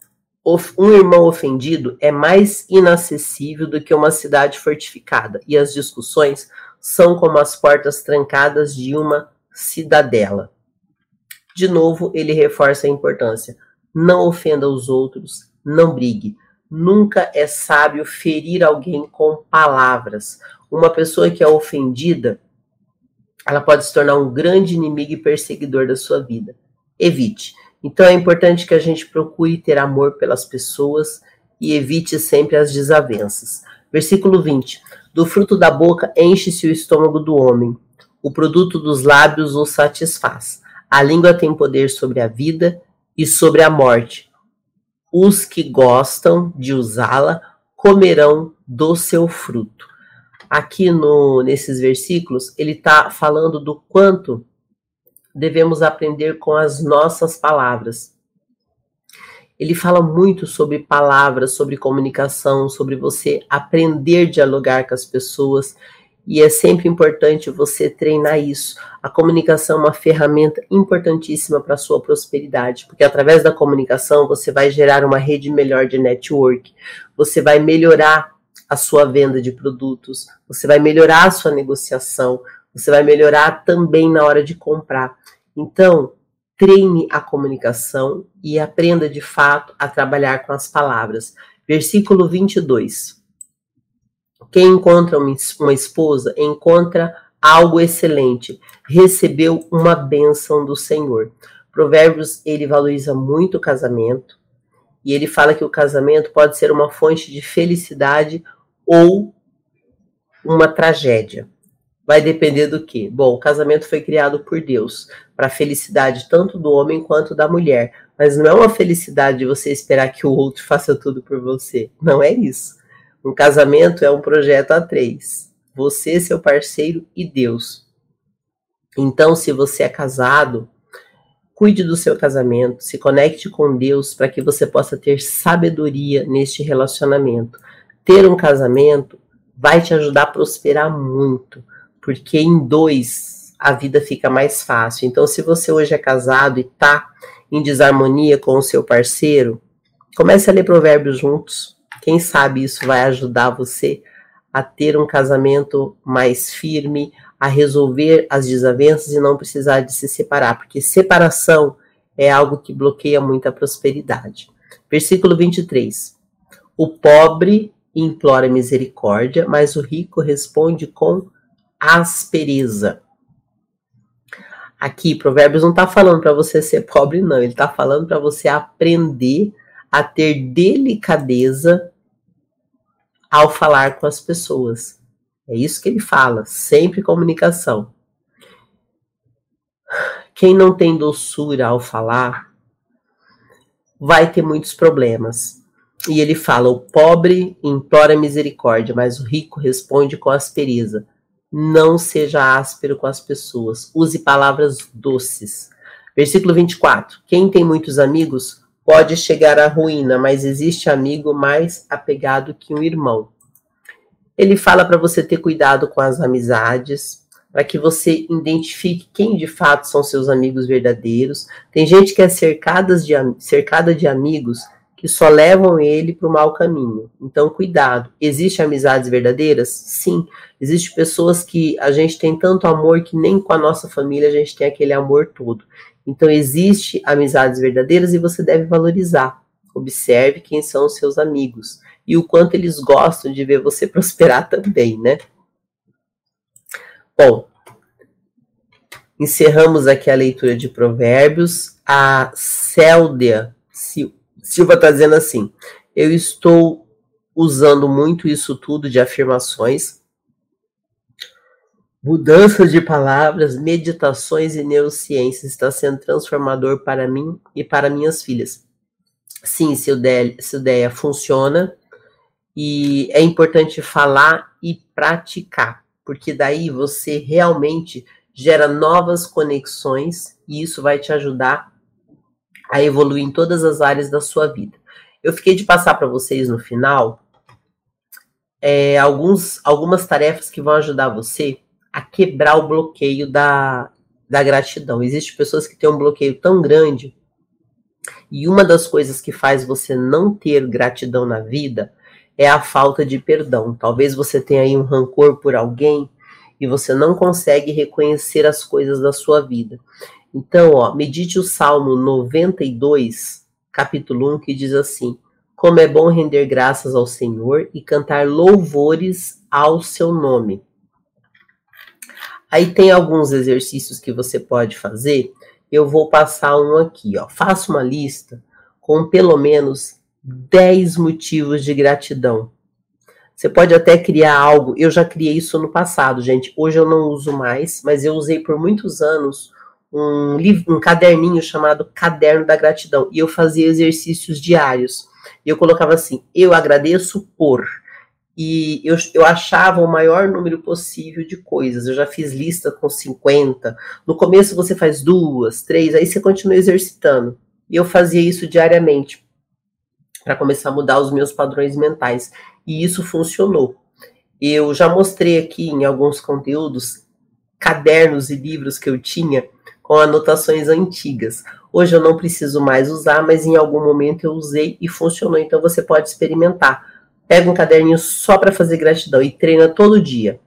um irmão ofendido é mais inacessível do que uma cidade fortificada, e as discussões são como as portas trancadas de uma cidadela. De novo, ele reforça a importância não ofenda os outros, não brigue. Nunca é sábio ferir alguém com palavras. Uma pessoa que é ofendida, ela pode se tornar um grande inimigo e perseguidor da sua vida. Evite. Então é importante que a gente procure ter amor pelas pessoas e evite sempre as desavenças. Versículo 20: Do fruto da boca enche-se o estômago do homem, o produto dos lábios o satisfaz. A língua tem poder sobre a vida e sobre a morte. Os que gostam de usá-la comerão do seu fruto. Aqui no, nesses versículos, ele está falando do quanto devemos aprender com as nossas palavras. Ele fala muito sobre palavras, sobre comunicação, sobre você aprender a dialogar com as pessoas. E é sempre importante você treinar isso. A comunicação é uma ferramenta importantíssima para a sua prosperidade, porque através da comunicação você vai gerar uma rede melhor de network, você vai melhorar a sua venda de produtos, você vai melhorar a sua negociação, você vai melhorar também na hora de comprar. Então, treine a comunicação e aprenda de fato a trabalhar com as palavras. Versículo 22. Quem encontra uma esposa encontra algo excelente, recebeu uma bênção do Senhor. Provérbios, ele valoriza muito o casamento, e ele fala que o casamento pode ser uma fonte de felicidade ou uma tragédia. Vai depender do que? Bom, o casamento foi criado por Deus para a felicidade tanto do homem quanto da mulher, mas não é uma felicidade de você esperar que o outro faça tudo por você. Não é isso. Um casamento é um projeto a três. Você, seu parceiro e Deus. Então, se você é casado, cuide do seu casamento, se conecte com Deus para que você possa ter sabedoria neste relacionamento. Ter um casamento vai te ajudar a prosperar muito, porque em dois a vida fica mais fácil. Então, se você hoje é casado e está em desarmonia com o seu parceiro, comece a ler provérbios juntos. Quem sabe isso vai ajudar você a ter um casamento mais firme, a resolver as desavenças e não precisar de se separar, porque separação é algo que bloqueia muito a prosperidade. Versículo 23. O pobre implora misericórdia, mas o rico responde com aspereza. Aqui, Provérbios não está falando para você ser pobre, não. Ele está falando para você aprender a ter delicadeza ao falar com as pessoas. É isso que ele fala, sempre comunicação. Quem não tem doçura ao falar vai ter muitos problemas. E ele fala: o pobre implora misericórdia, mas o rico responde com aspereza. Não seja áspero com as pessoas, use palavras doces. Versículo 24: Quem tem muitos amigos pode chegar à ruína, mas existe amigo mais apegado que um irmão. Ele fala para você ter cuidado com as amizades, para que você identifique quem de fato são seus amigos verdadeiros. Tem gente que é cercada de, cercada de amigos que só levam ele para o mau caminho. Então, cuidado. Existem amizades verdadeiras? Sim. Existem pessoas que a gente tem tanto amor que nem com a nossa família a gente tem aquele amor todo. Então, existe amizades verdadeiras e você deve valorizar. Observe quem são os seus amigos e o quanto eles gostam de ver você prosperar também, né? Bom, encerramos aqui a leitura de Provérbios. A Céldia Silva está dizendo assim: eu estou usando muito isso tudo de afirmações Mudanças de palavras, meditações e neurociências está sendo transformador para mim e para minhas filhas. Sim, ideia funciona e é importante falar e praticar, porque daí você realmente gera novas conexões e isso vai te ajudar a evoluir em todas as áreas da sua vida. Eu fiquei de passar para vocês no final é, alguns, algumas tarefas que vão ajudar você a quebrar o bloqueio da, da gratidão. Existem pessoas que têm um bloqueio tão grande, e uma das coisas que faz você não ter gratidão na vida é a falta de perdão. Talvez você tenha aí um rancor por alguém e você não consegue reconhecer as coisas da sua vida. Então, ó, medite o Salmo 92, capítulo 1, que diz assim: Como é bom render graças ao Senhor e cantar louvores ao seu nome. Aí tem alguns exercícios que você pode fazer. Eu vou passar um aqui, ó. Faça uma lista com pelo menos 10 motivos de gratidão. Você pode até criar algo. Eu já criei isso no passado, gente. Hoje eu não uso mais, mas eu usei por muitos anos um, livro, um caderninho chamado Caderno da Gratidão. E eu fazia exercícios diários. E eu colocava assim: eu agradeço por e eu, eu achava o maior número possível de coisas. Eu já fiz lista com 50. No começo você faz duas, três, aí você continua exercitando. E eu fazia isso diariamente para começar a mudar os meus padrões mentais. E isso funcionou. Eu já mostrei aqui em alguns conteúdos cadernos e livros que eu tinha com anotações antigas. Hoje eu não preciso mais usar, mas em algum momento eu usei e funcionou, então você pode experimentar. Pega um caderninho só para fazer gratidão e treina todo dia.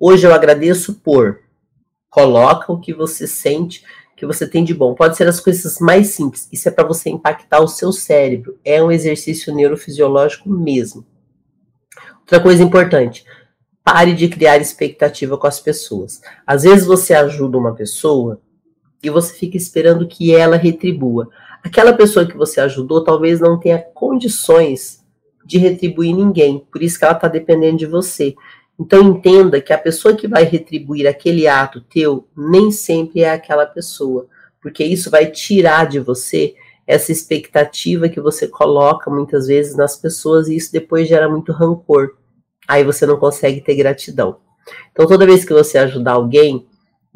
Hoje eu agradeço por. Coloca o que você sente que você tem de bom. Pode ser as coisas mais simples. Isso é para você impactar o seu cérebro. É um exercício neurofisiológico mesmo. Outra coisa importante, pare de criar expectativa com as pessoas. Às vezes você ajuda uma pessoa e você fica esperando que ela retribua. Aquela pessoa que você ajudou talvez não tenha condições de retribuir ninguém, por isso que ela está dependendo de você. Então entenda que a pessoa que vai retribuir aquele ato teu nem sempre é aquela pessoa, porque isso vai tirar de você essa expectativa que você coloca muitas vezes nas pessoas e isso depois gera muito rancor. Aí você não consegue ter gratidão. Então toda vez que você ajudar alguém,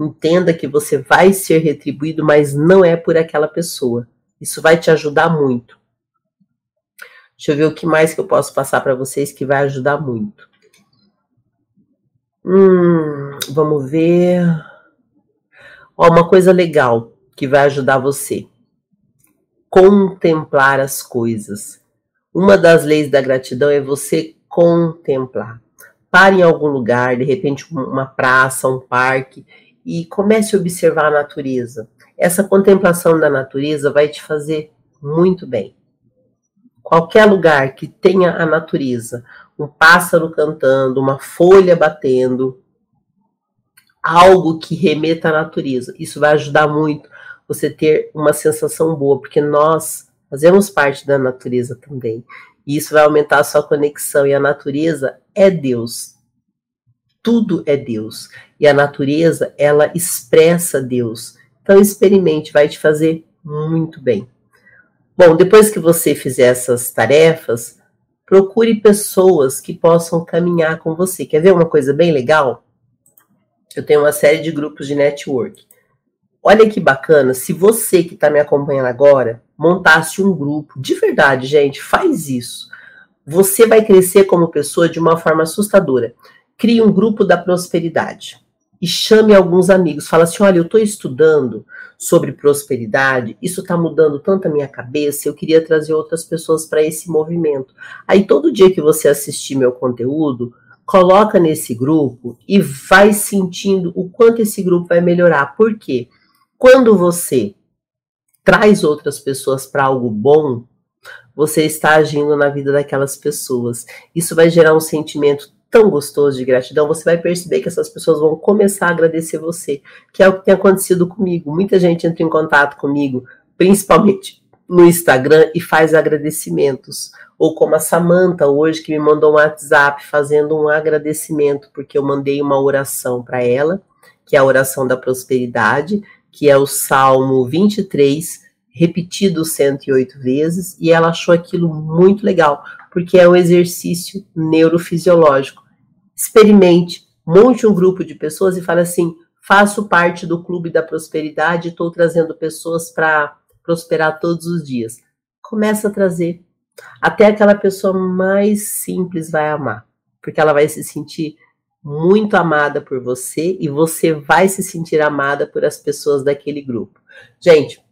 entenda que você vai ser retribuído, mas não é por aquela pessoa. Isso vai te ajudar muito. Deixa eu ver o que mais que eu posso passar para vocês que vai ajudar muito. Hum, vamos ver. Ó, uma coisa legal que vai ajudar você. Contemplar as coisas. Uma das leis da gratidão é você contemplar. Pare em algum lugar, de repente uma praça, um parque, e comece a observar a natureza. Essa contemplação da natureza vai te fazer muito bem. Qualquer lugar que tenha a natureza, um pássaro cantando, uma folha batendo, algo que remeta à natureza. Isso vai ajudar muito você ter uma sensação boa, porque nós fazemos parte da natureza também. E isso vai aumentar a sua conexão. E a natureza é Deus. Tudo é Deus. E a natureza, ela expressa Deus. Então, experimente, vai te fazer muito bem. Bom, depois que você fizer essas tarefas, procure pessoas que possam caminhar com você. Quer ver uma coisa bem legal? Eu tenho uma série de grupos de network. Olha que bacana, se você que está me acompanhando agora montasse um grupo, de verdade, gente, faz isso. Você vai crescer como pessoa de uma forma assustadora. Crie um grupo da prosperidade e chame alguns amigos. Fala assim: olha, eu estou estudando sobre prosperidade, isso está mudando tanto a minha cabeça, eu queria trazer outras pessoas para esse movimento. Aí todo dia que você assistir meu conteúdo, coloca nesse grupo e vai sentindo o quanto esse grupo vai melhorar. Por quê? Quando você traz outras pessoas para algo bom, você está agindo na vida daquelas pessoas. Isso vai gerar um sentimento tão gostoso de gratidão, você vai perceber que essas pessoas vão começar a agradecer você, que é o que tem acontecido comigo. Muita gente entra em contato comigo, principalmente no Instagram, e faz agradecimentos. Ou como a Samanta hoje, que me mandou um WhatsApp fazendo um agradecimento, porque eu mandei uma oração para ela, que é a oração da prosperidade, que é o Salmo 23, repetido 108 vezes, e ela achou aquilo muito legal, porque é um exercício neurofisiológico experimente, monte um grupo de pessoas e fale assim: faço parte do clube da prosperidade, estou trazendo pessoas para prosperar todos os dias. Começa a trazer. Até aquela pessoa mais simples vai amar, porque ela vai se sentir muito amada por você e você vai se sentir amada por as pessoas daquele grupo. Gente,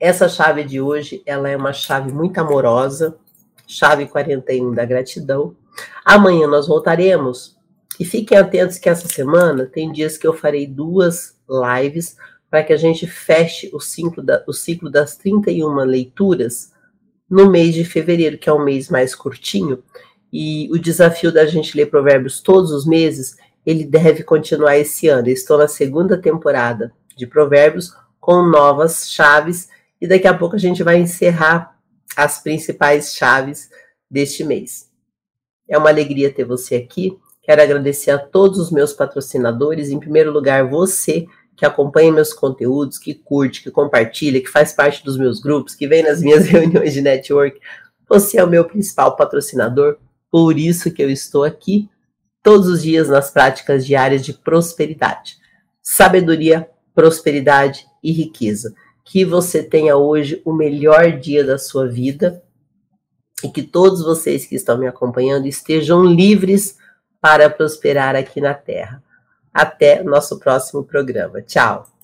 essa chave de hoje, ela é uma chave muito amorosa, chave 41 da gratidão. Amanhã nós voltaremos. E fiquem atentos que essa semana tem dias que eu farei duas lives para que a gente feche o ciclo, da, o ciclo das 31 leituras no mês de fevereiro, que é um mês mais curtinho. E o desafio da gente ler provérbios todos os meses, ele deve continuar esse ano. Eu estou na segunda temporada de provérbios com novas chaves e daqui a pouco a gente vai encerrar as principais chaves deste mês. É uma alegria ter você aqui. Quero agradecer a todos os meus patrocinadores, em primeiro lugar, você que acompanha meus conteúdos, que curte, que compartilha, que faz parte dos meus grupos, que vem nas minhas reuniões de network. Você é o meu principal patrocinador, por isso que eu estou aqui todos os dias nas práticas diárias de prosperidade. Sabedoria, prosperidade e riqueza. Que você tenha hoje o melhor dia da sua vida e que todos vocês que estão me acompanhando estejam livres para prosperar aqui na Terra. Até nosso próximo programa. Tchau!